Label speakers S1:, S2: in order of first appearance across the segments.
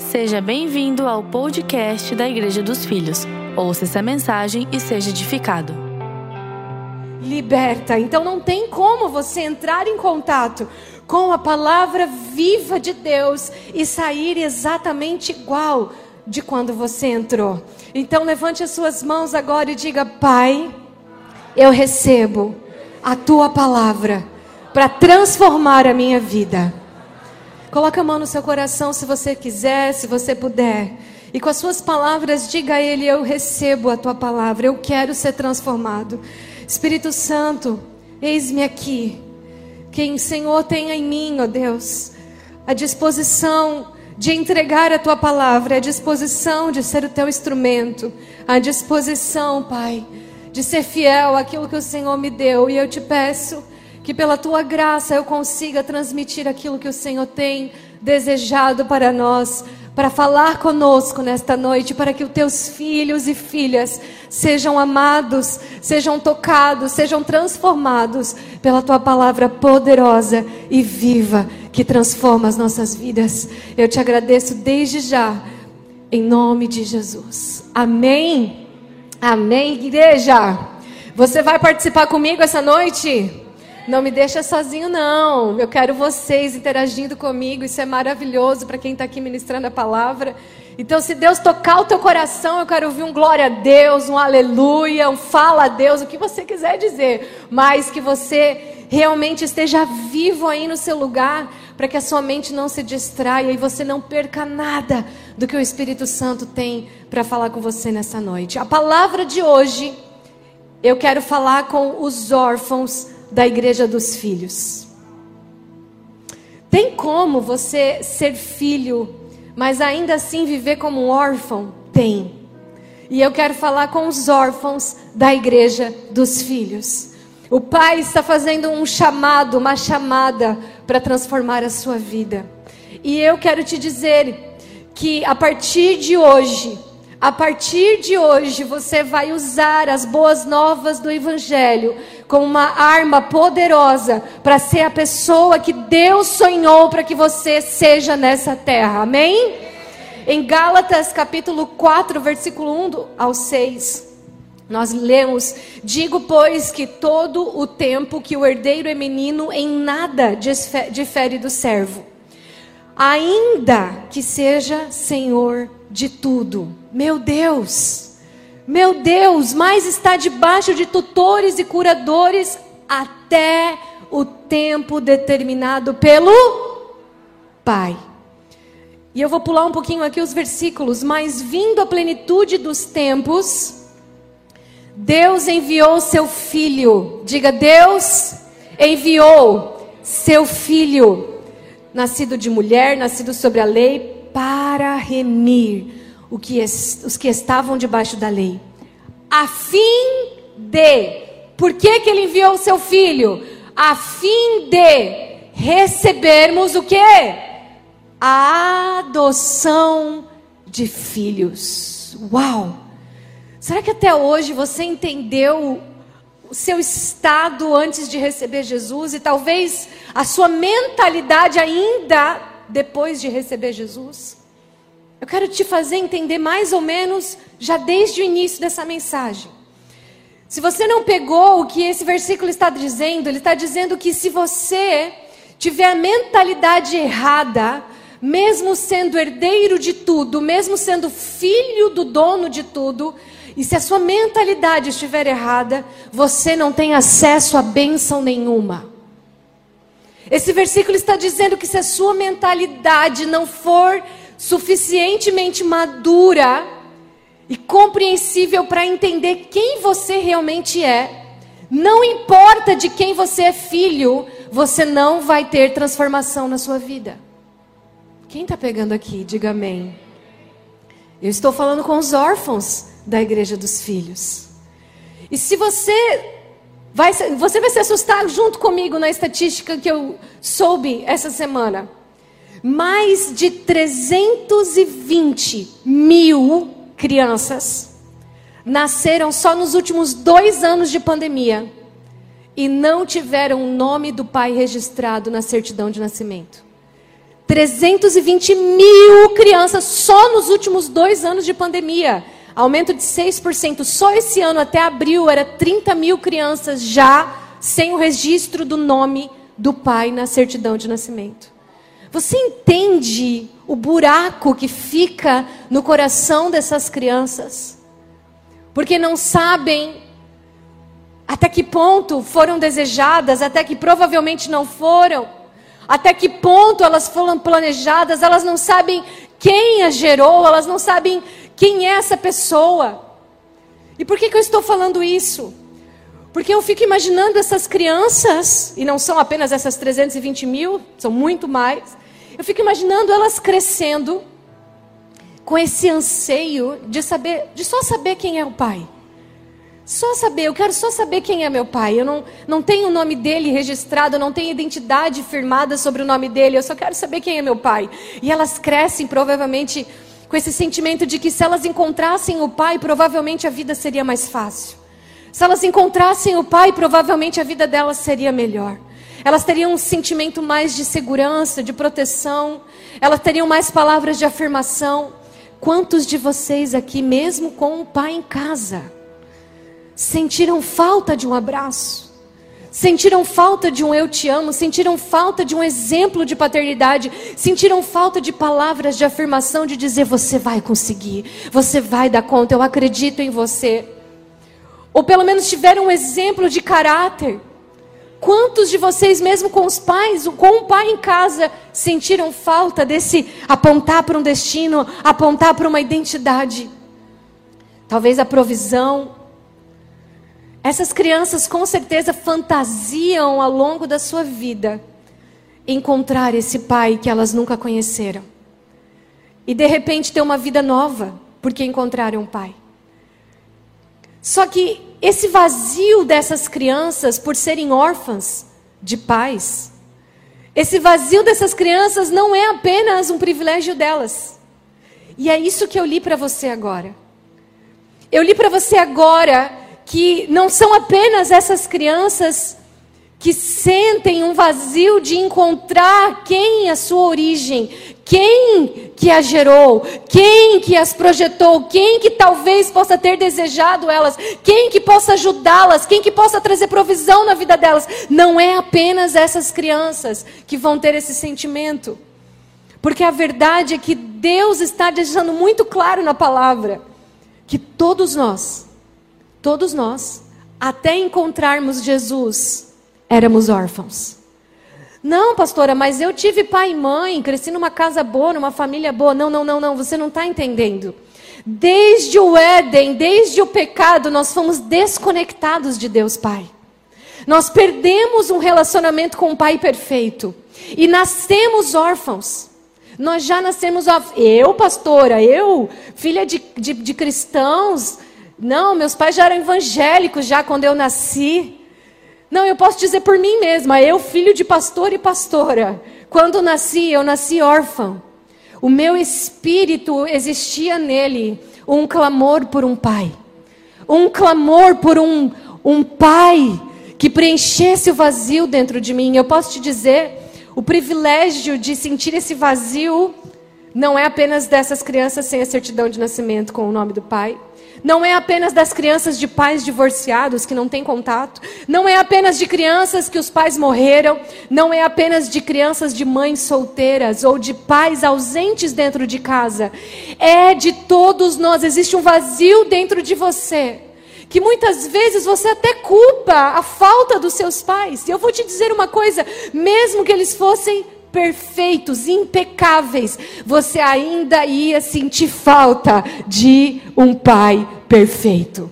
S1: Seja bem-vindo ao podcast da Igreja dos Filhos. Ouça essa mensagem e seja edificado.
S2: Liberta. Então não tem como você entrar em contato com a palavra viva de Deus e sair exatamente igual de quando você entrou. Então levante as suas mãos agora e diga: Pai, eu recebo a tua palavra para transformar a minha vida. Coloca a mão no seu coração se você quiser, se você puder. E com as suas palavras, diga a Ele: Eu recebo a tua palavra, eu quero ser transformado. Espírito Santo, eis-me aqui. Quem Senhor tenha em mim, ó Deus, a disposição de entregar a tua palavra, a disposição de ser o teu instrumento, a disposição, Pai, de ser fiel àquilo que o Senhor me deu. E eu te peço que pela tua graça eu consiga transmitir aquilo que o Senhor tem desejado para nós, para falar conosco nesta noite, para que os teus filhos e filhas sejam amados, sejam tocados, sejam transformados pela tua palavra poderosa e viva que transforma as nossas vidas. Eu te agradeço desde já, em nome de Jesus. Amém. Amém, igreja. Você vai participar comigo essa noite? Não me deixa sozinho, não. Eu quero vocês interagindo comigo. Isso é maravilhoso para quem está aqui ministrando a palavra. Então, se Deus tocar o teu coração, eu quero ouvir um glória a Deus, um aleluia, um fala a Deus, o que você quiser dizer. Mas que você realmente esteja vivo aí no seu lugar, para que a sua mente não se distraia e você não perca nada do que o Espírito Santo tem para falar com você nessa noite. A palavra de hoje, eu quero falar com os órfãos da igreja dos filhos. Tem como você ser filho, mas ainda assim viver como um órfão? Tem. E eu quero falar com os órfãos da igreja dos filhos. O pai está fazendo um chamado, uma chamada para transformar a sua vida. E eu quero te dizer que a partir de hoje, a partir de hoje, você vai usar as boas novas do Evangelho como uma arma poderosa para ser a pessoa que Deus sonhou para que você seja nessa terra. Amém? Em Gálatas capítulo 4, versículo 1 ao 6. Nós lemos: Digo, pois, que todo o tempo que o herdeiro é menino, em nada difere do servo, ainda que seja senhor de tudo. Meu Deus, meu Deus, mas está debaixo de tutores e curadores até o tempo determinado pelo Pai. E eu vou pular um pouquinho aqui os versículos. Mas vindo a plenitude dos tempos, Deus enviou seu filho. Diga, Deus enviou seu filho, nascido de mulher, nascido sobre a lei, para remir que, os que estavam debaixo da lei, a fim de, por que, que ele enviou o seu filho? A fim de recebermos o que? A adoção de filhos. Uau! Será que até hoje você entendeu o seu estado antes de receber Jesus e talvez a sua mentalidade ainda depois de receber Jesus? Eu quero te fazer entender mais ou menos já desde o início dessa mensagem. Se você não pegou o que esse versículo está dizendo, ele está dizendo que se você tiver a mentalidade errada, mesmo sendo herdeiro de tudo, mesmo sendo filho do dono de tudo, e se a sua mentalidade estiver errada, você não tem acesso a bênção nenhuma. Esse versículo está dizendo que se a sua mentalidade não for suficientemente madura e compreensível para entender quem você realmente é, não importa de quem você é filho, você não vai ter transformação na sua vida. Quem está pegando aqui? Diga amém. Eu estou falando com os órfãos da igreja dos filhos. E se você vai, você vai se assustar junto comigo na estatística que eu soube essa semana mais de 320 mil crianças nasceram só nos últimos dois anos de pandemia e não tiveram o nome do pai registrado na certidão de nascimento. 320 mil crianças só nos últimos dois anos de pandemia. Aumento de 6%. Só esse ano, até abril, era 30 mil crianças já sem o registro do nome do pai na certidão de nascimento. Você entende o buraco que fica no coração dessas crianças? Porque não sabem até que ponto foram desejadas, até que provavelmente não foram até que ponto elas foram planejadas, elas não sabem quem as gerou, elas não sabem quem é essa pessoa. E por que, que eu estou falando isso? Porque eu fico imaginando essas crianças, e não são apenas essas 320 mil, são muito mais. Eu fico imaginando elas crescendo com esse anseio de saber, de só saber quem é o pai. Só saber, eu quero só saber quem é meu pai. Eu não, não tenho o nome dele registrado, eu não tenho identidade firmada sobre o nome dele, eu só quero saber quem é meu pai. E elas crescem provavelmente com esse sentimento de que se elas encontrassem o pai, provavelmente a vida seria mais fácil. Se elas encontrassem o pai, provavelmente a vida delas seria melhor. Elas teriam um sentimento mais de segurança, de proteção. Elas teriam mais palavras de afirmação. Quantos de vocês aqui, mesmo com o pai em casa, sentiram falta de um abraço, sentiram falta de um eu te amo, sentiram falta de um exemplo de paternidade, sentiram falta de palavras de afirmação, de dizer: você vai conseguir, você vai dar conta, eu acredito em você. Ou pelo menos tiveram um exemplo de caráter. Quantos de vocês, mesmo com os pais, com o pai em casa, sentiram falta desse apontar para um destino, apontar para uma identidade? Talvez a provisão, essas crianças com certeza fantasiam ao longo da sua vida encontrar esse pai que elas nunca conheceram. E de repente ter uma vida nova porque encontraram um pai. Só que esse vazio dessas crianças por serem órfãs de pais, esse vazio dessas crianças não é apenas um privilégio delas. E é isso que eu li para você agora. Eu li para você agora que não são apenas essas crianças que sentem um vazio de encontrar quem a sua origem, quem que as gerou, quem que as projetou, quem que talvez possa ter desejado elas, quem que possa ajudá-las, quem que possa trazer provisão na vida delas. Não é apenas essas crianças que vão ter esse sentimento. Porque a verdade é que Deus está deixando muito claro na palavra que todos nós Todos nós, até encontrarmos Jesus, éramos órfãos. Não, pastora, mas eu tive pai e mãe, cresci numa casa boa, numa família boa. Não, não, não, não, você não está entendendo. Desde o Éden, desde o pecado, nós fomos desconectados de Deus Pai. Nós perdemos um relacionamento com o Pai perfeito e nascemos órfãos. Nós já nascemos órfãos. Eu, pastora, eu, filha de, de, de cristãos, não, meus pais já eram evangélicos já quando eu nasci. Não, eu posso dizer por mim mesma, eu, filho de pastor e pastora, quando nasci, eu nasci órfã. O meu espírito existia nele um clamor por um pai. Um clamor por um, um pai que preenchesse o vazio dentro de mim. Eu posso te dizer, o privilégio de sentir esse vazio não é apenas dessas crianças sem a certidão de nascimento com o nome do pai. Não é apenas das crianças de pais divorciados que não têm contato. Não é apenas de crianças que os pais morreram. Não é apenas de crianças de mães solteiras ou de pais ausentes dentro de casa. É de todos nós. Existe um vazio dentro de você. Que muitas vezes você até culpa a falta dos seus pais. E eu vou te dizer uma coisa: mesmo que eles fossem perfeitos, impecáveis, você ainda ia sentir falta de um pai perfeito.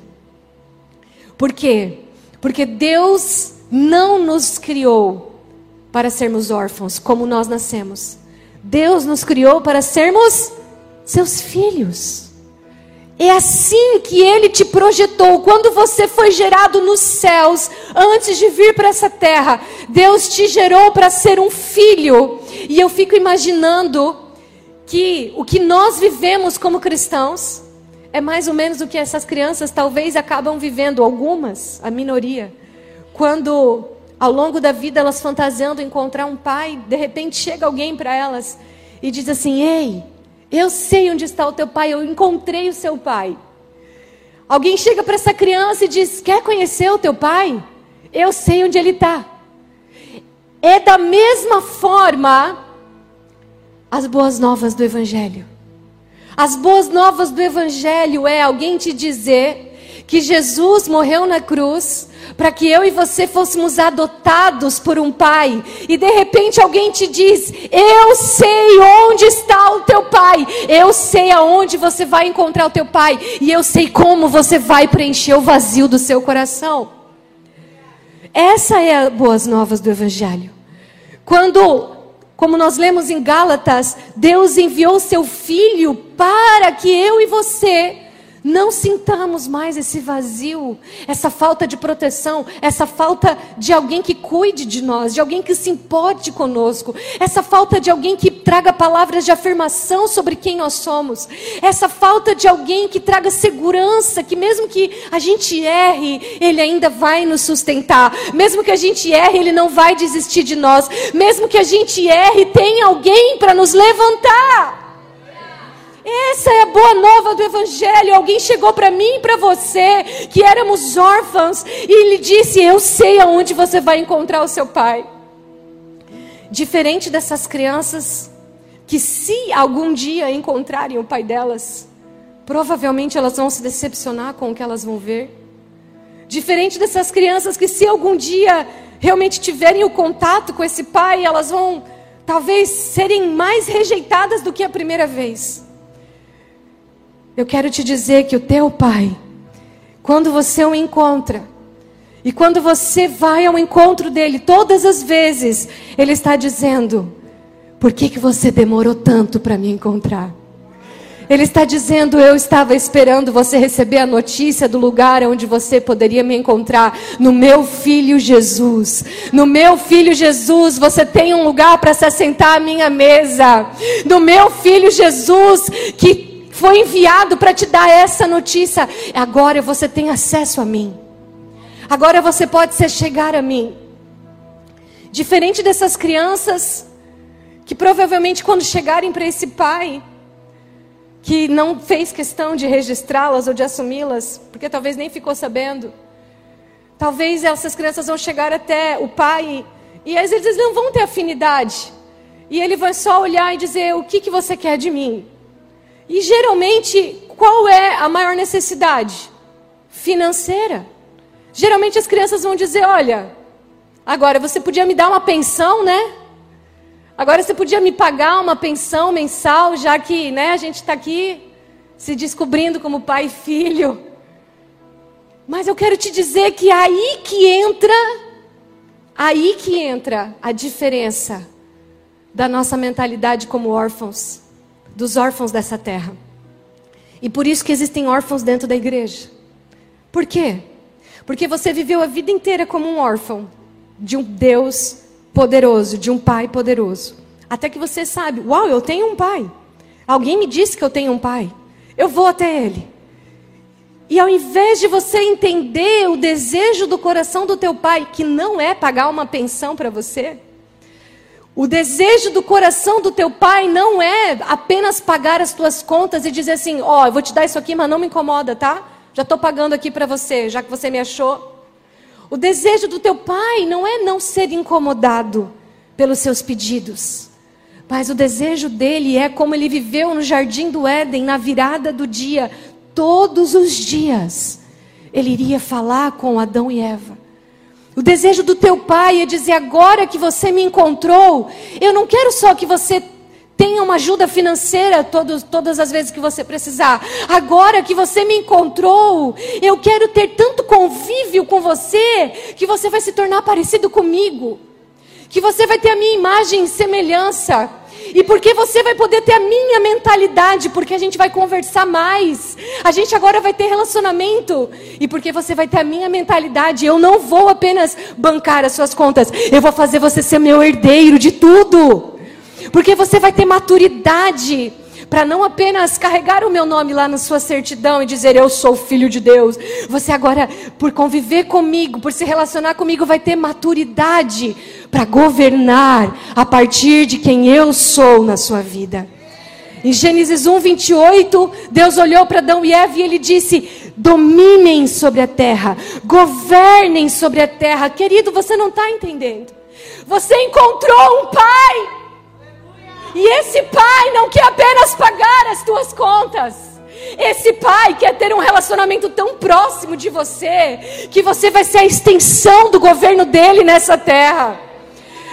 S2: Por quê? Porque Deus não nos criou para sermos órfãos, como nós nascemos. Deus nos criou para sermos seus filhos. É assim que ele te projetou. Quando você foi gerado nos céus, antes de vir para essa terra, Deus te gerou para ser um filho. E eu fico imaginando que o que nós vivemos como cristãos é mais ou menos o que essas crianças talvez acabam vivendo, algumas, a minoria. Quando ao longo da vida elas fantasiando encontrar um pai, de repente chega alguém para elas e diz assim: Ei, eu sei onde está o teu pai, eu encontrei o seu pai. Alguém chega para essa criança e diz: Quer conhecer o teu pai? Eu sei onde ele está. É da mesma forma as boas novas do Evangelho. As boas novas do Evangelho é alguém te dizer que Jesus morreu na cruz para que eu e você fôssemos adotados por um pai, e de repente alguém te diz: Eu sei onde está o teu pai, eu sei aonde você vai encontrar o teu pai, e eu sei como você vai preencher o vazio do seu coração. Essa é a boas novas do Evangelho. Quando, como nós lemos em Gálatas, Deus enviou seu filho para que eu e você não sintamos mais esse vazio, essa falta de proteção, essa falta de alguém que cuide de nós, de alguém que se importe conosco, essa falta de alguém que traga palavras de afirmação sobre quem nós somos, essa falta de alguém que traga segurança, que mesmo que a gente erre, ele ainda vai nos sustentar, mesmo que a gente erre, ele não vai desistir de nós, mesmo que a gente erre, tem alguém para nos levantar. Essa é a boa nova do Evangelho. Alguém chegou para mim e para você, que éramos órfãos, e ele disse: Eu sei aonde você vai encontrar o seu pai. Diferente dessas crianças, que se algum dia encontrarem o pai delas, provavelmente elas vão se decepcionar com o que elas vão ver. Diferente dessas crianças que, se algum dia realmente tiverem o contato com esse pai, elas vão talvez serem mais rejeitadas do que a primeira vez. Eu quero te dizer que o teu pai, quando você o encontra, e quando você vai ao encontro dele, todas as vezes, ele está dizendo: Por que, que você demorou tanto para me encontrar? Ele está dizendo: Eu estava esperando você receber a notícia do lugar onde você poderia me encontrar. No meu filho Jesus. No meu filho Jesus, você tem um lugar para se assentar à minha mesa. No meu filho Jesus, que foi enviado para te dar essa notícia. Agora você tem acesso a mim. Agora você pode se chegar a mim. Diferente dessas crianças que provavelmente quando chegarem para esse pai que não fez questão de registrá-las ou de assumi-las, porque talvez nem ficou sabendo. Talvez essas crianças vão chegar até o pai e às vezes não vão ter afinidade. E ele vai só olhar e dizer: "O que que você quer de mim?" E geralmente, qual é a maior necessidade? Financeira. Geralmente as crianças vão dizer: Olha, agora você podia me dar uma pensão, né? Agora você podia me pagar uma pensão mensal, já que né, a gente está aqui se descobrindo como pai e filho. Mas eu quero te dizer que aí que entra, aí que entra a diferença da nossa mentalidade como órfãos dos órfãos dessa terra. E por isso que existem órfãos dentro da igreja. Por quê? Porque você viveu a vida inteira como um órfão de um Deus poderoso, de um pai poderoso. Até que você sabe, uau, eu tenho um pai. Alguém me disse que eu tenho um pai. Eu vou até ele. E ao invés de você entender o desejo do coração do teu pai, que não é pagar uma pensão para você, o desejo do coração do teu pai não é apenas pagar as tuas contas e dizer assim: ó, oh, eu vou te dar isso aqui, mas não me incomoda, tá? Já estou pagando aqui para você, já que você me achou. O desejo do teu pai não é não ser incomodado pelos seus pedidos, mas o desejo dele é como ele viveu no jardim do Éden, na virada do dia, todos os dias. Ele iria falar com Adão e Eva. O desejo do teu pai é dizer: agora que você me encontrou, eu não quero só que você tenha uma ajuda financeira todos, todas as vezes que você precisar. Agora que você me encontrou, eu quero ter tanto convívio com você que você vai se tornar parecido comigo, que você vai ter a minha imagem e semelhança. E porque você vai poder ter a minha mentalidade, porque a gente vai conversar mais. A gente agora vai ter relacionamento. E porque você vai ter a minha mentalidade, eu não vou apenas bancar as suas contas, eu vou fazer você ser meu herdeiro de tudo. Porque você vai ter maturidade para não apenas carregar o meu nome lá na sua certidão e dizer eu sou filho de Deus. Você agora, por conviver comigo, por se relacionar comigo, vai ter maturidade para governar a partir de quem eu sou na sua vida. Em Gênesis 1, 28, Deus olhou para Adão e Eva e ele disse: dominem sobre a terra, governem sobre a terra. Querido, você não está entendendo. Você encontrou um pai. E esse pai não quer apenas pagar as tuas contas. Esse pai quer ter um relacionamento tão próximo de você que você vai ser a extensão do governo dele nessa terra.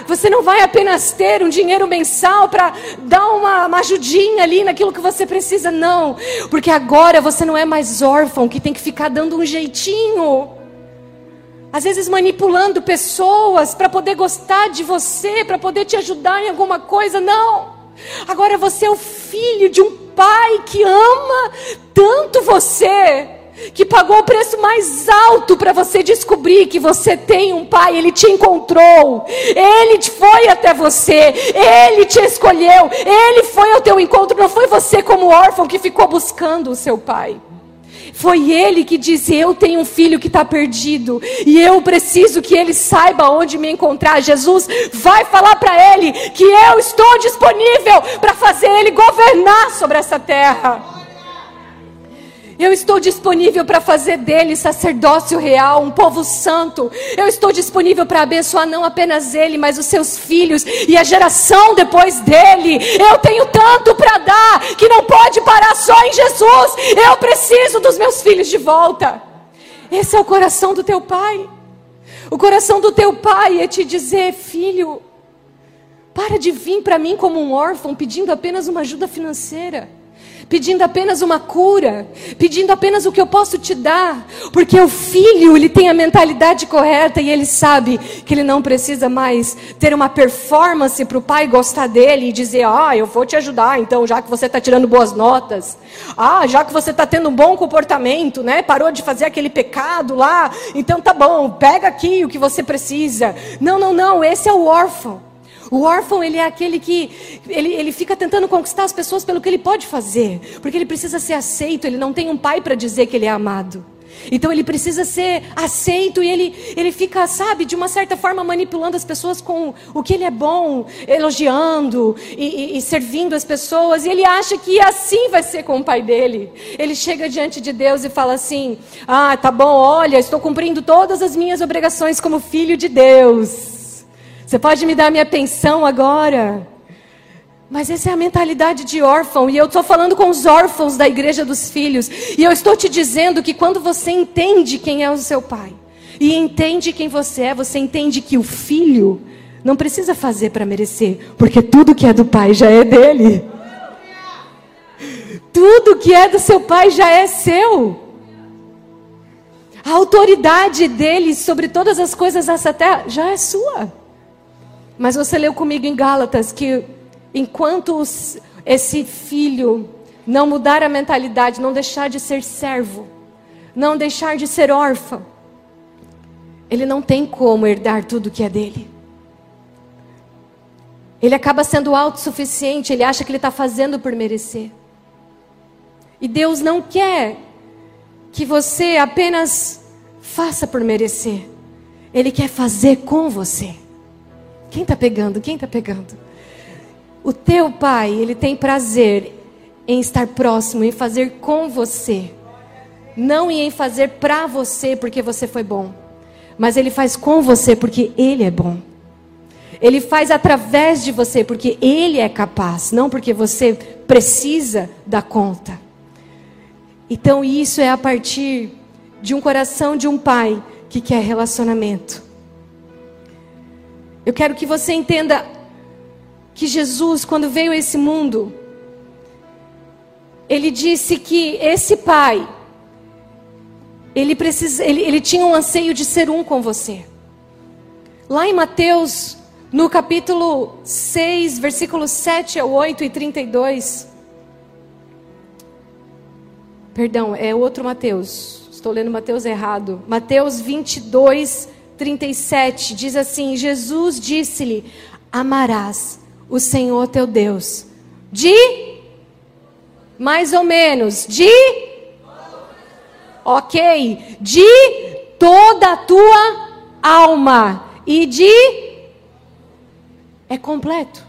S2: Você não vai apenas ter um dinheiro mensal para dar uma, uma ajudinha ali naquilo que você precisa, não. Porque agora você não é mais órfão que tem que ficar dando um jeitinho. Às vezes manipulando pessoas para poder gostar de você, para poder te ajudar em alguma coisa, não. Agora você é o filho de um pai que ama tanto você que pagou o preço mais alto para você descobrir que você tem um pai, ele te encontrou, ele foi até você, ele te escolheu, ele foi ao teu encontro, não foi você como órfão que ficou buscando o seu pai. Foi ele que disse: Eu tenho um filho que está perdido e eu preciso que ele saiba onde me encontrar. Jesus vai falar para ele que eu estou disponível para fazer ele governar sobre essa terra. Eu estou disponível para fazer dele sacerdócio real, um povo santo. Eu estou disponível para abençoar não apenas ele, mas os seus filhos e a geração depois dele. Eu tenho tanto para dar que não pode parar só em Jesus. Eu preciso dos meus filhos de volta. Esse é o coração do teu pai. O coração do teu pai é te dizer, filho, para de vir para mim como um órfão pedindo apenas uma ajuda financeira pedindo apenas uma cura, pedindo apenas o que eu posso te dar, porque o filho, ele tem a mentalidade correta e ele sabe que ele não precisa mais ter uma performance para o pai gostar dele e dizer: Ah, eu vou te ajudar, então, já que você está tirando boas notas, ah, já que você está tendo um bom comportamento, né? Parou de fazer aquele pecado lá, então tá bom, pega aqui o que você precisa. Não, não, não, esse é o órfão. O órfão, ele é aquele que ele, ele fica tentando conquistar as pessoas pelo que ele pode fazer, porque ele precisa ser aceito, ele não tem um pai para dizer que ele é amado. Então ele precisa ser aceito e ele, ele fica, sabe, de uma certa forma manipulando as pessoas com o que ele é bom, elogiando e, e, e, servindo as pessoas. E ele acha que assim vai ser com o pai dele. Ele chega diante de Deus e fala assim: Ah, tá bom, olha, estou cumprindo todas as minhas obrigações como filho de Deus. Você pode me dar minha pensão agora? Mas essa é a mentalidade de órfão, e eu estou falando com os órfãos da igreja dos filhos, e eu estou te dizendo que quando você entende quem é o seu pai, e entende quem você é, você entende que o filho não precisa fazer para merecer, porque tudo que é do pai já é dele. Tudo que é do seu pai já é seu. A autoridade dele sobre todas as coisas dessa terra já é sua. Mas você leu comigo em Gálatas que enquanto os, esse filho não mudar a mentalidade, não deixar de ser servo, não deixar de ser órfão, ele não tem como herdar tudo que é dele. Ele acaba sendo autossuficiente, ele acha que ele está fazendo por merecer. E Deus não quer que você apenas faça por merecer, Ele quer fazer com você. Quem está pegando? Quem está pegando? O teu pai, ele tem prazer em estar próximo, em fazer com você. Não em fazer para você porque você foi bom. Mas ele faz com você porque ele é bom. Ele faz através de você porque ele é capaz, não porque você precisa dar conta. Então isso é a partir de um coração de um pai que quer relacionamento. Eu quero que você entenda que Jesus, quando veio a esse mundo, ele disse que esse pai, ele, precisa, ele, ele tinha um anseio de ser um com você. Lá em Mateus, no capítulo 6, versículos 7 a 8 e 32. Perdão, é outro Mateus. Estou lendo Mateus errado. Mateus 22, 37 diz assim: Jesus disse-lhe: Amarás o Senhor teu Deus de Mais ou menos. De. Ok. De toda a tua alma. E de. É completo.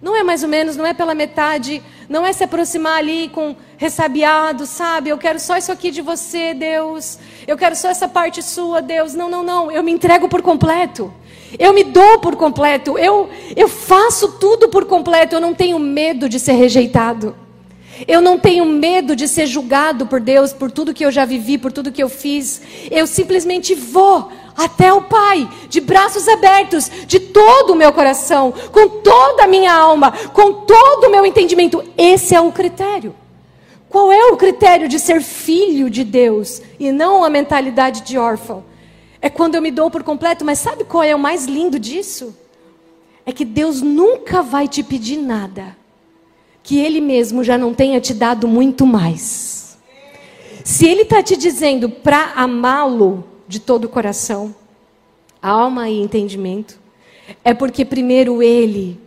S2: Não é mais ou menos, não é pela metade, não é se aproximar ali com ressabiado, sabe? Eu quero só isso aqui de você, Deus. Eu quero só essa parte sua, Deus. Não, não, não. Eu me entrego por completo. Eu me dou por completo. Eu, eu faço tudo por completo. Eu não tenho medo de ser rejeitado. Eu não tenho medo de ser julgado por Deus por tudo que eu já vivi, por tudo que eu fiz. Eu simplesmente vou até o Pai, de braços abertos, de todo o meu coração, com toda a minha alma, com todo o meu entendimento. Esse é o critério. Qual é o critério de ser filho de Deus e não a mentalidade de órfão? É quando eu me dou por completo, mas sabe qual é o mais lindo disso? É que Deus nunca vai te pedir nada que Ele mesmo já não tenha te dado muito mais. Se Ele está te dizendo para amá-lo, de todo o coração, alma e entendimento, é porque primeiro Ele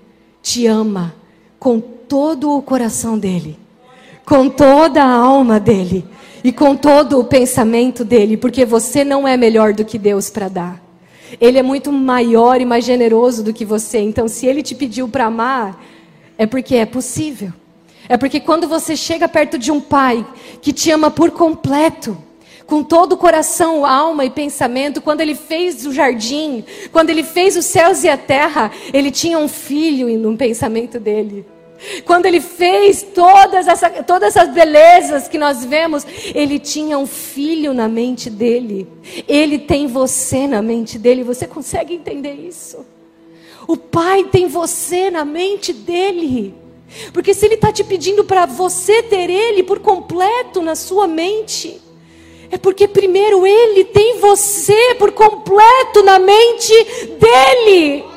S2: te ama com todo o coração dele, com toda a alma dele e com todo o pensamento dele, porque você não é melhor do que Deus para dar. Ele é muito maior e mais generoso do que você. Então, se ele te pediu para amar, é porque é possível. É porque quando você chega perto de um pai que te ama por completo, com todo o coração, alma e pensamento, quando ele fez o jardim, quando ele fez os céus e a terra, ele tinha um filho no pensamento dele. Quando ele fez todas, essa, todas essas belezas que nós vemos, ele tinha um filho na mente dele. Ele tem você na mente dele. Você consegue entender isso? O pai tem você na mente dele. Porque se ele está te pedindo para você ter ele por completo na sua mente, é porque primeiro Ele tem você por completo na mente dEle.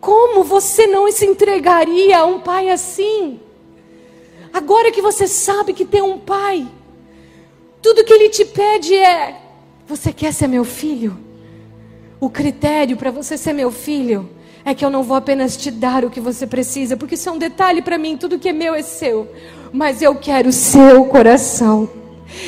S2: Como você não se entregaria a um pai assim? Agora que você sabe que tem um pai, tudo que ele te pede é: Você quer ser meu filho? O critério para você ser meu filho é que eu não vou apenas te dar o que você precisa, porque isso é um detalhe para mim: tudo que é meu é seu, mas eu quero o seu coração.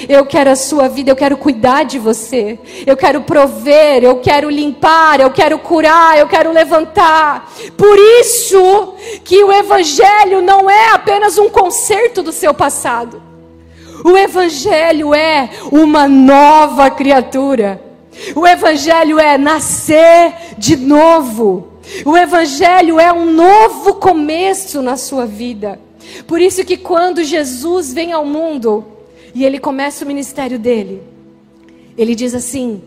S2: Eu quero a sua vida, eu quero cuidar de você. Eu quero prover, eu quero limpar, eu quero curar, eu quero levantar. Por isso que o evangelho não é apenas um conserto do seu passado. O evangelho é uma nova criatura. O evangelho é nascer de novo. O evangelho é um novo começo na sua vida. Por isso que quando Jesus vem ao mundo, e ele começa o ministério dele. Ele diz assim: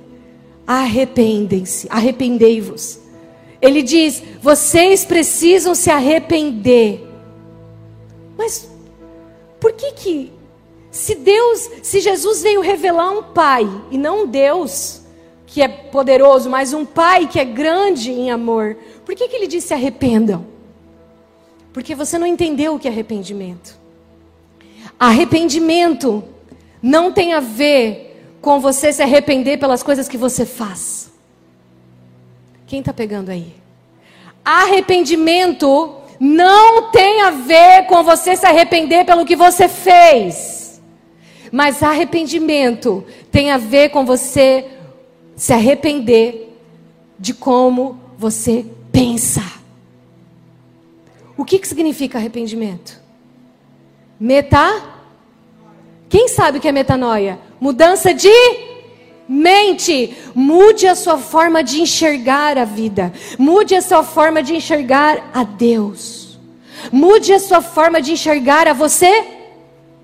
S2: arrependem-se, arrependei-vos. Ele diz: vocês precisam se arrepender. Mas por que que se Deus, se Jesus veio revelar um pai e não um Deus que é poderoso, mas um pai que é grande em amor, por que que ele disse arrependam? Porque você não entendeu o que é arrependimento. Arrependimento não tem a ver com você se arrepender pelas coisas que você faz. Quem está pegando aí? Arrependimento não tem a ver com você se arrepender pelo que você fez. Mas arrependimento tem a ver com você se arrepender de como você pensa. O que, que significa arrependimento? Meta quem sabe o que é metanoia? Mudança de mente. Mude a sua forma de enxergar a vida. Mude a sua forma de enxergar a Deus. Mude a sua forma de enxergar a você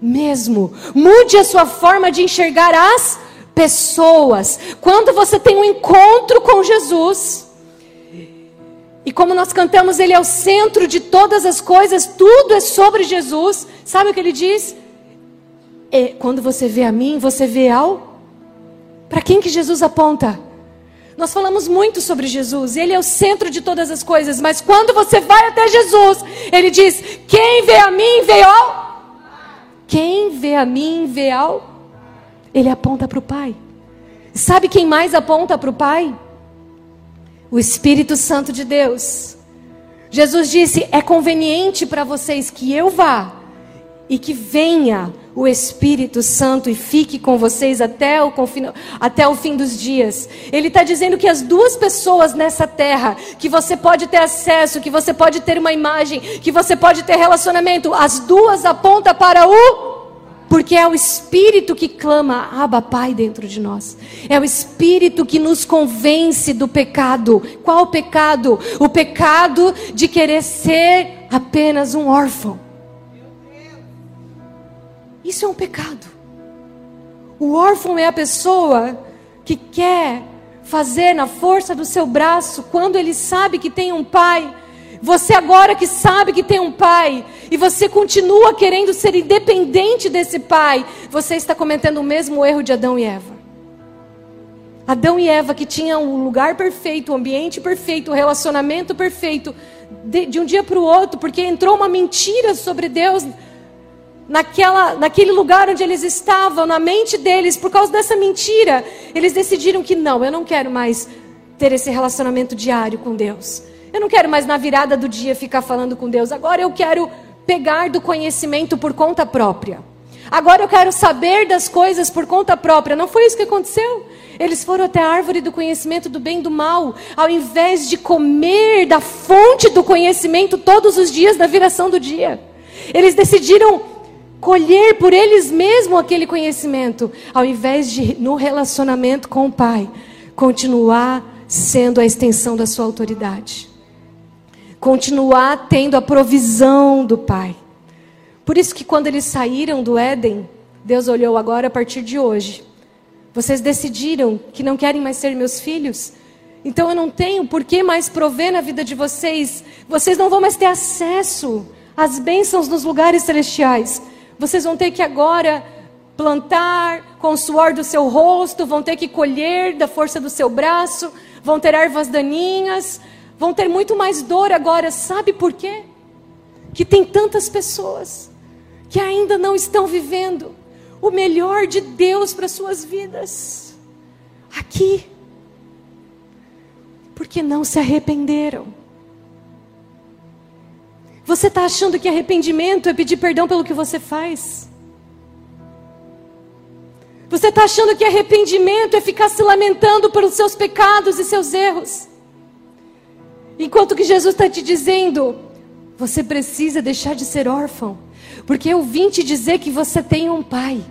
S2: mesmo. Mude a sua forma de enxergar as pessoas. Quando você tem um encontro com Jesus, e como nós cantamos, Ele é o centro de todas as coisas, tudo é sobre Jesus. Sabe o que ele diz? É, quando você vê a mim, você vê ao. Para quem que Jesus aponta? Nós falamos muito sobre Jesus, ele é o centro de todas as coisas, mas quando você vai até Jesus, ele diz: Quem vê a mim, vê ao. Quem vê a mim, vê ao. Ele aponta para o Pai. Sabe quem mais aponta para o Pai? O Espírito Santo de Deus. Jesus disse: É conveniente para vocês que eu vá, e que venha o Espírito Santo e fique com vocês até o, até o fim dos dias. Ele está dizendo que as duas pessoas nessa terra, que você pode ter acesso, que você pode ter uma imagem, que você pode ter relacionamento, as duas apontam para o. Porque é o Espírito que clama, Abba Pai, dentro de nós. É o Espírito que nos convence do pecado. Qual o pecado? O pecado de querer ser apenas um órfão. Isso é um pecado. O órfão é a pessoa que quer fazer na força do seu braço quando ele sabe que tem um pai. Você agora que sabe que tem um pai e você continua querendo ser independente desse pai, você está cometendo o mesmo erro de Adão e Eva. Adão e Eva que tinham o lugar perfeito, o ambiente perfeito, o relacionamento perfeito, de, de um dia para o outro, porque entrou uma mentira sobre Deus naquela, naquele lugar onde eles estavam, na mente deles, por causa dessa mentira, eles decidiram que não, eu não quero mais ter esse relacionamento diário com Deus. Eu não quero mais na virada do dia ficar falando com Deus. Agora eu quero pegar do conhecimento por conta própria. Agora eu quero saber das coisas por conta própria. Não foi isso que aconteceu? Eles foram até a árvore do conhecimento do bem e do mal, ao invés de comer da fonte do conhecimento todos os dias da viração do dia. Eles decidiram colher por eles mesmos aquele conhecimento, ao invés de, no relacionamento com o Pai, continuar sendo a extensão da sua autoridade, continuar tendo a provisão do Pai. Por isso que quando eles saíram do Éden, Deus olhou agora a partir de hoje. Vocês decidiram que não querem mais ser meus filhos? Então eu não tenho por que mais prover na vida de vocês. Vocês não vão mais ter acesso às bênçãos nos lugares celestiais. Vocês vão ter que agora plantar com o suor do seu rosto, vão ter que colher da força do seu braço, vão ter ervas daninhas, vão ter muito mais dor agora. Sabe por quê? Que tem tantas pessoas que ainda não estão vivendo o melhor de Deus para suas vidas. Aqui. Porque não se arrependeram. Você está achando que arrependimento é pedir perdão pelo que você faz? Você está achando que arrependimento é ficar se lamentando pelos seus pecados e seus erros? Enquanto que Jesus está te dizendo, você precisa deixar de ser órfão, porque eu vim te dizer que você tem um pai.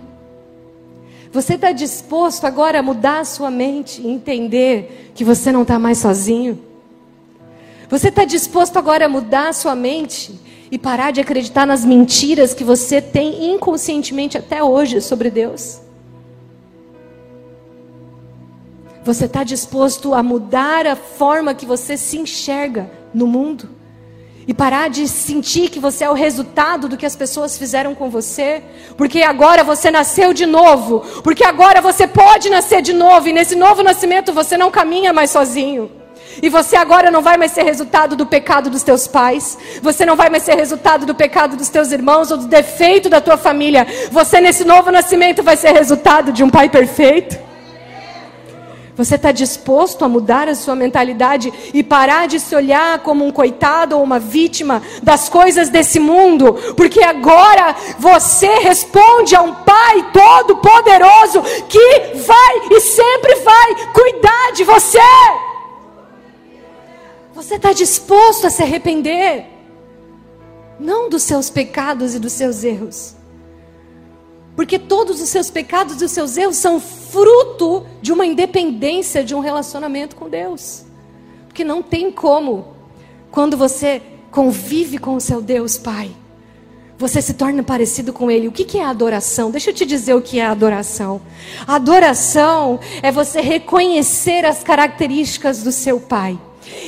S2: Você está disposto agora a mudar a sua mente e entender que você não está mais sozinho? Você está disposto agora a mudar a sua mente e parar de acreditar nas mentiras que você tem inconscientemente até hoje sobre Deus? Você está disposto a mudar a forma que você se enxerga no mundo? E parar de sentir que você é o resultado do que as pessoas fizeram com você? Porque agora você nasceu de novo. Porque agora você pode nascer de novo. E nesse novo nascimento você não caminha mais sozinho. E você agora não vai mais ser resultado do pecado dos teus pais. Você não vai mais ser resultado do pecado dos teus irmãos ou do defeito da tua família. Você nesse novo nascimento vai ser resultado de um pai perfeito. Você está disposto a mudar a sua mentalidade e parar de se olhar como um coitado ou uma vítima das coisas desse mundo? Porque agora você responde a um Pai Todo-Poderoso que vai e sempre vai cuidar de você. Você está disposto a se arrepender? Não dos seus pecados e dos seus erros. Porque todos os seus pecados e os seus erros são fruto de uma independência de um relacionamento com Deus. Porque não tem como, quando você convive com o seu Deus Pai, você se torna parecido com Ele. O que é adoração? Deixa eu te dizer o que é adoração. Adoração é você reconhecer as características do seu Pai.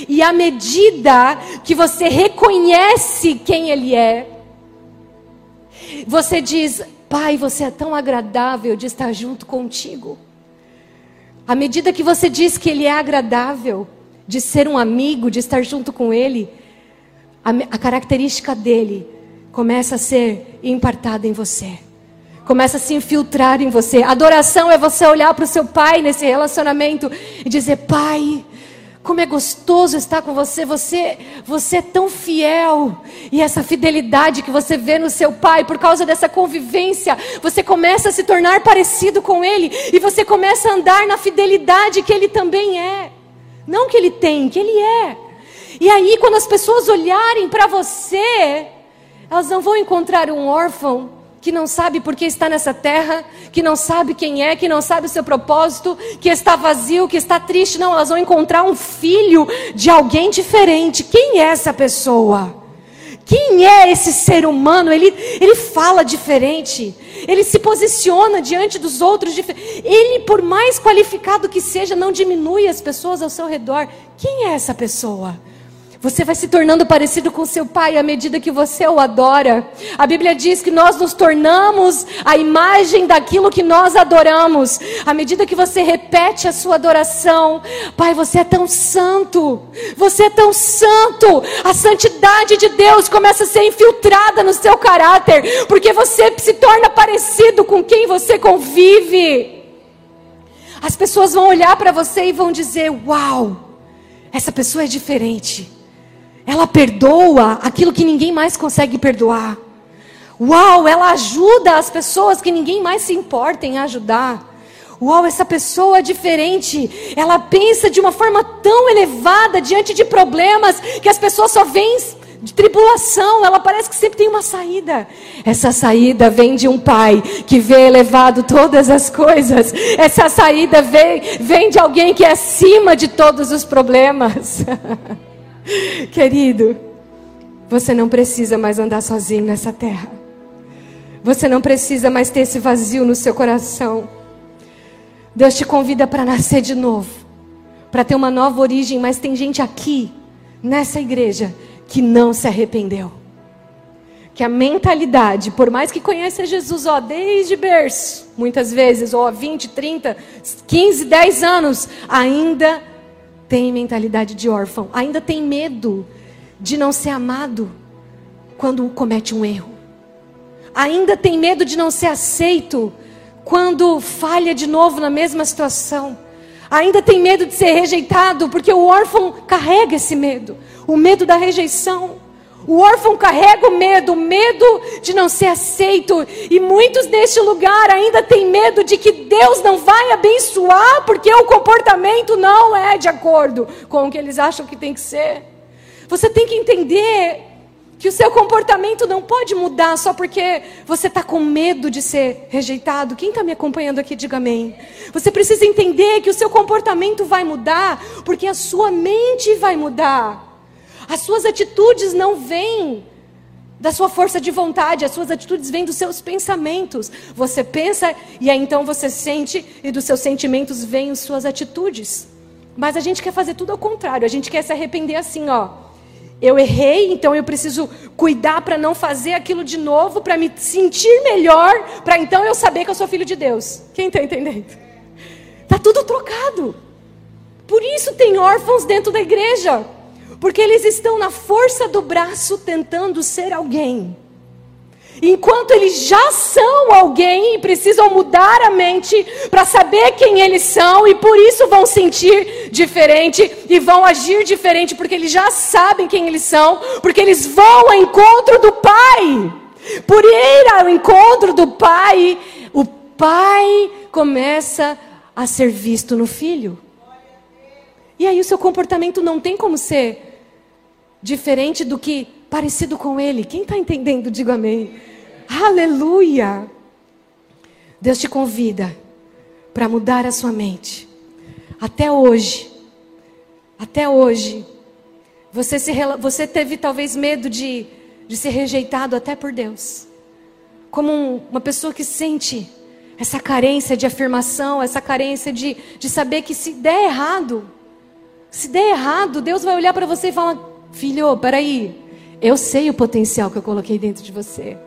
S2: E à medida que você reconhece quem Ele é, você diz: Pai, você é tão agradável de estar junto contigo. À medida que você diz que Ele é agradável, de ser um amigo, de estar junto com Ele, a, a característica dele começa a ser impartada em você. Começa a se infiltrar em você. Adoração é você olhar para o seu pai nesse relacionamento e dizer: Pai, Como é gostoso estar com você. Você, você é tão fiel. E essa fidelidade que você vê no seu pai, por causa dessa convivência, você começa a se tornar parecido com ele. E você começa a andar na fidelidade que ele também é. Não que ele tem, que ele é. E aí, quando as pessoas olharem para você, elas não vão encontrar um órfão que não sabe por que está nessa terra, que não sabe quem é, que não sabe o seu propósito, que está vazio, que está triste. Não, elas vão encontrar um filho de alguém diferente. Quem é essa pessoa? Quem é esse ser humano? Ele, ele fala diferente. Ele se posiciona diante dos outros. Ele, por mais qualificado que seja, não diminui as pessoas ao seu redor. Quem é essa pessoa? Você vai se tornando parecido com seu pai à medida que você o adora. A Bíblia diz que nós nos tornamos a imagem daquilo que nós adoramos. À medida que você repete a sua adoração, Pai, você é tão santo. Você é tão santo. A santidade de Deus começa a ser infiltrada no seu caráter, porque você se torna parecido com quem você convive. As pessoas vão olhar para você e vão dizer: Uau, essa pessoa é diferente. Ela perdoa aquilo que ninguém mais consegue perdoar. Uau, ela ajuda as pessoas que ninguém mais se importa em ajudar. Uau, essa pessoa é diferente. Ela pensa de uma forma tão elevada diante de problemas que as pessoas só veem de tribulação. Ela parece que sempre tem uma saída. Essa saída vem de um pai que vê elevado todas as coisas. Essa saída vem, vem de alguém que é acima de todos os problemas. Querido, você não precisa mais andar sozinho nessa terra. Você não precisa mais ter esse vazio no seu coração. Deus te convida para nascer de novo, para ter uma nova origem, mas tem gente aqui, nessa igreja, que não se arrependeu. Que a mentalidade, por mais que conheça Jesus, ó, desde berço, muitas vezes, ó, 20, 30, 15, 10 anos, ainda tem mentalidade de órfão, ainda tem medo de não ser amado quando comete um erro, ainda tem medo de não ser aceito quando falha de novo na mesma situação, ainda tem medo de ser rejeitado, porque o órfão carrega esse medo. O medo da rejeição. O órfão carrega o medo, o medo de não ser aceito. E muitos neste lugar ainda têm medo de que Deus não vai abençoar, porque o comportamento não é de acordo com o que eles acham que tem que ser. Você tem que entender que o seu comportamento não pode mudar só porque você está com medo de ser rejeitado. Quem está me acompanhando aqui, diga amém. Você precisa entender que o seu comportamento vai mudar, porque a sua mente vai mudar. As suas atitudes não vêm da sua força de vontade, as suas atitudes vêm dos seus pensamentos. Você pensa e aí então você sente, e dos seus sentimentos vêm as suas atitudes. Mas a gente quer fazer tudo ao contrário, a gente quer se arrepender assim, ó. Eu errei, então eu preciso cuidar para não fazer aquilo de novo, para me sentir melhor, para então eu saber que eu sou filho de Deus. Quem está entendendo? Tá tudo trocado. Por isso tem órfãos dentro da igreja. Porque eles estão na força do braço tentando ser alguém. Enquanto eles já são alguém e precisam mudar a mente para saber quem eles são e por isso vão sentir diferente e vão agir diferente porque eles já sabem quem eles são, porque eles vão ao encontro do Pai. Por ir ao encontro do Pai, o Pai começa a ser visto no Filho. E aí o seu comportamento não tem como ser diferente do que parecido com Ele. Quem está entendendo, diga amém. Aleluia! Deus te convida para mudar a sua mente. Até hoje, até hoje, você, se, você teve talvez medo de, de ser rejeitado até por Deus. Como um, uma pessoa que sente essa carência de afirmação, essa carência de, de saber que se der errado, se der errado, Deus vai olhar para você e falar: Filho, peraí. Eu sei o potencial que eu coloquei dentro de você.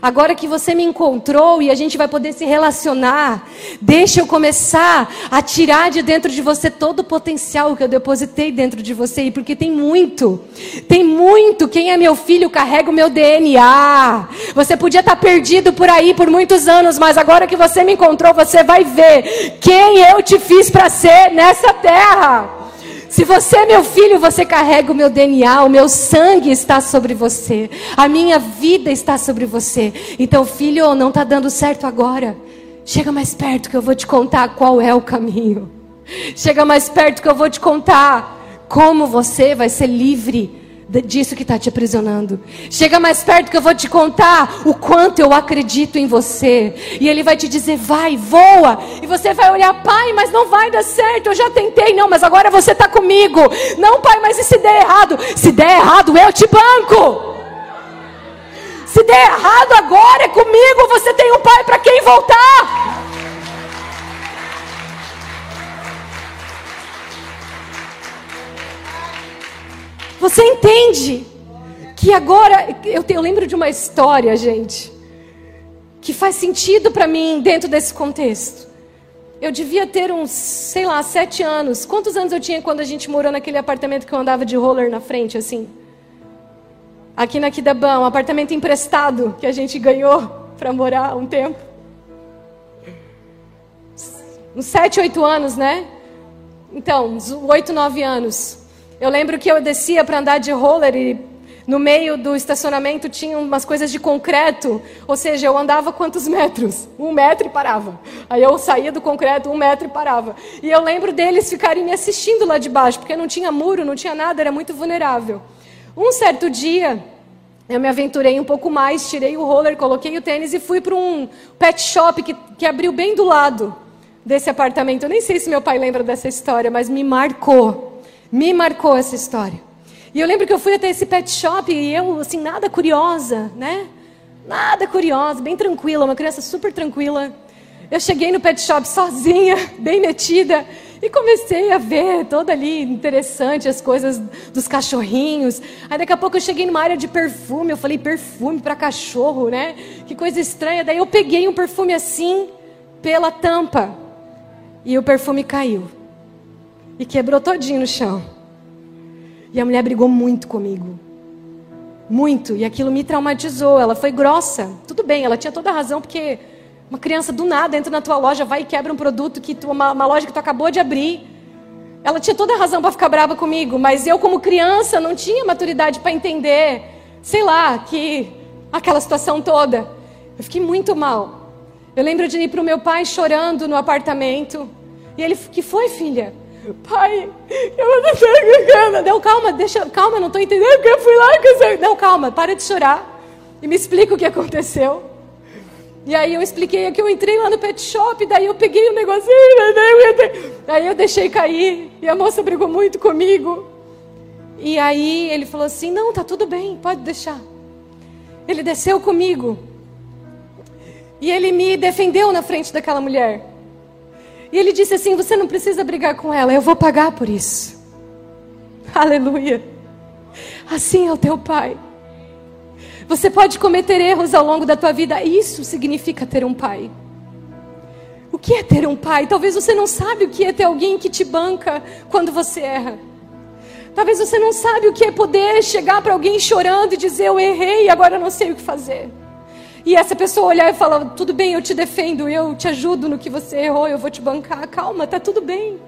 S2: Agora que você me encontrou e a gente vai poder se relacionar, deixa eu começar a tirar de dentro de você todo o potencial que eu depositei dentro de você, porque tem muito, tem muito. Quem é meu filho carrega o meu DNA. Você podia estar perdido por aí por muitos anos, mas agora que você me encontrou, você vai ver quem eu te fiz para ser nessa terra. Se você é meu filho, você carrega o meu DNA, o meu sangue está sobre você, a minha vida está sobre você. Então, filho, não está dando certo agora. Chega mais perto que eu vou te contar qual é o caminho. Chega mais perto que eu vou te contar como você vai ser livre disso que está te aprisionando. Chega mais perto que eu vou te contar o quanto eu acredito em você. E ele vai te dizer: vai, voa. E você vai olhar, pai, mas não vai dar certo. Eu já tentei, não, mas agora você está comigo. Não, pai, mas e se der errado? Se der errado, eu te banco. Se der errado agora é comigo. Você tem um pai para quem voltar. Você entende que agora eu, eu lembro de uma história, gente, que faz sentido para mim dentro desse contexto. Eu devia ter uns, sei lá, sete anos. Quantos anos eu tinha quando a gente morou naquele apartamento que eu andava de roller na frente, assim? Aqui na Quidabã, um apartamento emprestado que a gente ganhou para morar um tempo. Uns sete, oito anos, né? Então, uns oito, nove anos. Eu lembro que eu descia para andar de roller e no meio do estacionamento tinha umas coisas de concreto, ou seja, eu andava quantos metros? Um metro e parava. Aí eu saía do concreto, um metro e parava. E eu lembro deles ficarem me assistindo lá de baixo, porque não tinha muro, não tinha nada, era muito vulnerável. Um certo dia, eu me aventurei um pouco mais, tirei o roller, coloquei o tênis e fui para um pet shop que, que abriu bem do lado desse apartamento. Eu nem sei se meu pai lembra dessa história, mas me marcou. Me marcou essa história. E eu lembro que eu fui até esse pet shop e eu, assim, nada curiosa, né? Nada curiosa, bem tranquila, uma criança super tranquila. Eu cheguei no pet shop sozinha, bem metida, e comecei a ver toda ali interessante as coisas dos cachorrinhos. Aí daqui a pouco eu cheguei numa área de perfume, eu falei perfume para cachorro, né? Que coisa estranha. Daí eu peguei um perfume assim pela tampa e o perfume caiu e quebrou todinho no chão. E a mulher brigou muito comigo. Muito. E aquilo me traumatizou. Ela foi grossa. Tudo bem, ela tinha toda a razão, porque uma criança do nada entra na tua loja, vai e quebra um produto que tu, uma, uma loja que tu acabou de abrir. Ela tinha toda a razão para ficar brava comigo, mas eu, como criança, não tinha maturidade para entender, sei lá, que aquela situação toda. Eu fiquei muito mal. Eu lembro de ir para o meu pai chorando no apartamento. E ele, que foi, filha? Pai, eu não estou brincando. Não, calma, deixa, calma, não estou entendendo que eu fui lá. Que eu... Não, calma, para de chorar. E me explica o que aconteceu. E aí eu expliquei que eu entrei lá no pet shop, daí eu peguei um negocinho, daí eu, entrei, daí eu deixei cair. E a moça brigou muito comigo. E aí ele falou assim: Não, tá tudo bem, pode deixar. Ele desceu comigo. E ele me defendeu na frente daquela mulher. E ele disse assim: Você não precisa brigar com ela, eu vou pagar por isso. Aleluia. Assim é o teu pai. Você pode cometer erros ao longo da tua vida, isso significa ter um pai. O que é ter um pai? Talvez você não sabe o que é ter alguém que te banca quando você erra. Talvez você não sabe o que é poder chegar para alguém chorando e dizer eu errei e agora não sei o que fazer. E essa pessoa olhar e falar: tudo bem, eu te defendo, eu te ajudo no que você errou, eu vou te bancar. Calma, tá tudo bem.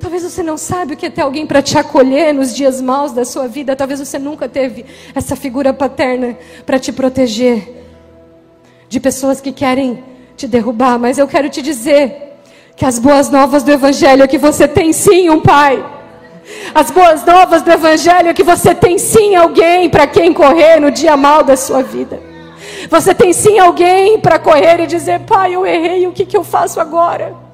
S2: Talvez você não sabe o que é ter alguém para te acolher nos dias maus da sua vida. Talvez você nunca teve essa figura paterna para te proteger de pessoas que querem te derrubar. Mas eu quero te dizer que as boas novas do Evangelho é que você tem sim um pai. As boas novas do Evangelho é que você tem sim alguém para quem correr no dia mal da sua vida. Você tem sim alguém para correr e dizer: Pai, eu errei, o que, que eu faço agora?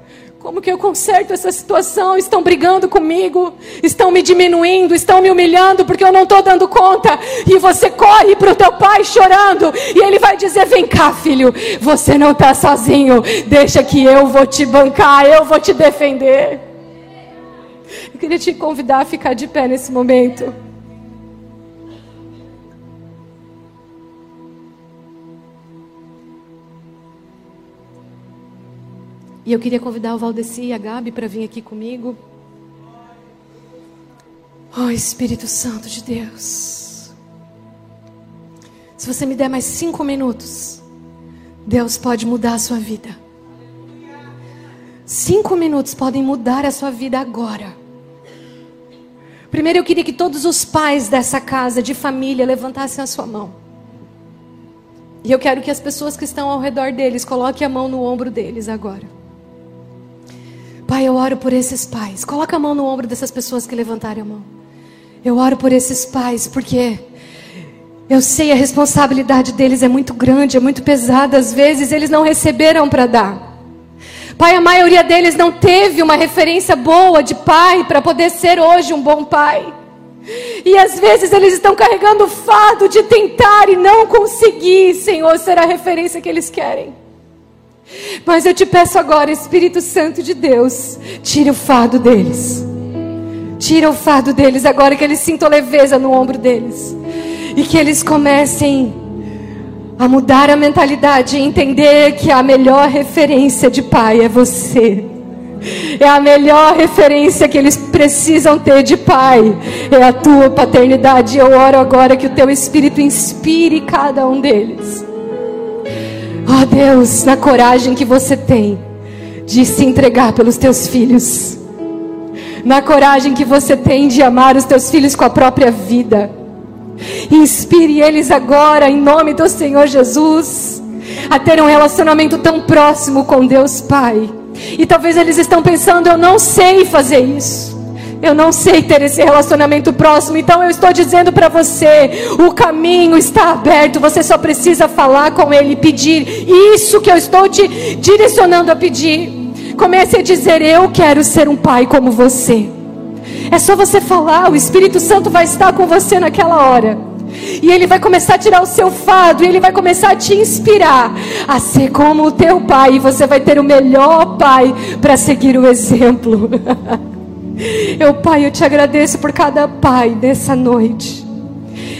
S2: Como que eu conserto essa situação? Estão brigando comigo, estão me diminuindo, estão me humilhando porque eu não estou dando conta. E você corre para o teu pai chorando e ele vai dizer: Vem cá, filho, você não está sozinho. Deixa que eu vou te bancar, eu vou te defender. Eu queria te convidar a ficar de pé nesse momento. E eu queria convidar o Valdeci e a Gabi para vir aqui comigo. Oh, Espírito Santo de Deus. Se você me der mais cinco minutos, Deus pode mudar a sua vida. Cinco minutos podem mudar a sua vida agora. Primeiro eu queria que todos os pais dessa casa, de família, levantassem a sua mão. E eu quero que as pessoas que estão ao redor deles coloquem a mão no ombro deles agora. Pai, eu oro por esses pais. Coloca a mão no ombro dessas pessoas que levantaram a mão. Eu oro por esses pais porque eu sei a responsabilidade deles é muito grande, é muito pesada. Às vezes eles não receberam para dar. Pai, a maioria deles não teve uma referência boa de pai para poder ser hoje um bom pai. E às vezes eles estão carregando o fardo de tentar e não conseguir, Senhor, ser a referência que eles querem. Mas eu te peço agora, Espírito Santo de Deus, tira o fardo deles. Tira o fardo deles agora que eles sintam leveza no ombro deles. E que eles comecem a mudar a mentalidade e entender que a melhor referência de pai é você. É a melhor referência que eles precisam ter de pai. É a tua paternidade. Eu oro agora que o teu Espírito inspire cada um deles. Ó oh Deus, na coragem que você tem de se entregar pelos teus filhos. Na coragem que você tem de amar os teus filhos com a própria vida Inspire eles agora, em nome do Senhor Jesus, a ter um relacionamento tão próximo com Deus Pai. E talvez eles estão pensando: eu não sei fazer isso. Eu não sei ter esse relacionamento próximo, então eu estou dizendo para você: o caminho está aberto, você só precisa falar com Ele, pedir isso que eu estou te direcionando a pedir. Comece a dizer: Eu quero ser um pai como você. É só você falar, o Espírito Santo vai estar com você naquela hora. E ele vai começar a tirar o seu fado, e ele vai começar a te inspirar a ser como o teu pai, e você vai ter o melhor pai para seguir o exemplo. eu, pai, eu te agradeço por cada pai dessa noite.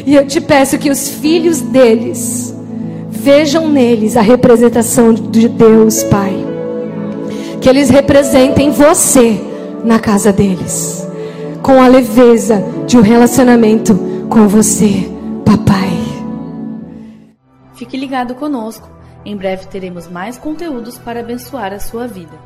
S2: E eu te peço que os filhos deles vejam neles a representação de Deus, Pai. Que eles representem você na casa deles com a leveza de um relacionamento com você, papai.
S1: Fique ligado conosco. Em breve teremos mais conteúdos para abençoar a sua vida.